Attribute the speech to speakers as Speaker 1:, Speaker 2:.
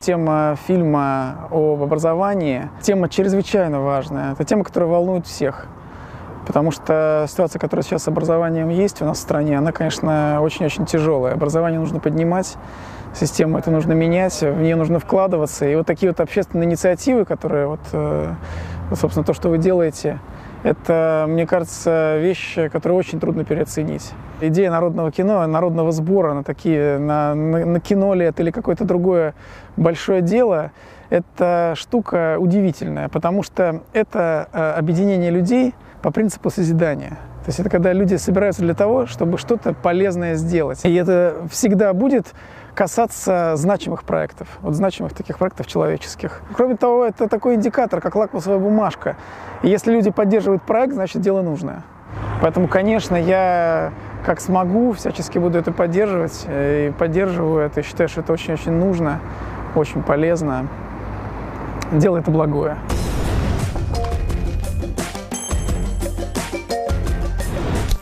Speaker 1: тема фильма об образовании, тема чрезвычайно важная. Это тема, которая волнует всех. Потому что ситуация, которая сейчас с образованием есть у нас в стране, она, конечно, очень-очень тяжелая. Образование нужно поднимать, систему это нужно менять, в нее нужно вкладываться. И вот такие вот общественные инициативы, которые вот, э, собственно, то, что вы делаете, это, мне кажется, вещь, которую очень трудно переоценить. Идея народного кино, народного сбора на такие, на, на, на лет или какое-то другое большое дело, это штука удивительная, потому что это э, объединение людей по принципу созидания. То есть это когда люди собираются для того, чтобы что-то полезное сделать. И это всегда будет касаться значимых проектов, вот значимых таких проектов человеческих. Кроме того, это такой индикатор, как лакмусовая бумажка. И если люди поддерживают проект, значит дело нужное. Поэтому, конечно, я как смогу, всячески буду это поддерживать и поддерживаю это. Считаю, что это очень-очень нужно, очень полезно. Дело это благое.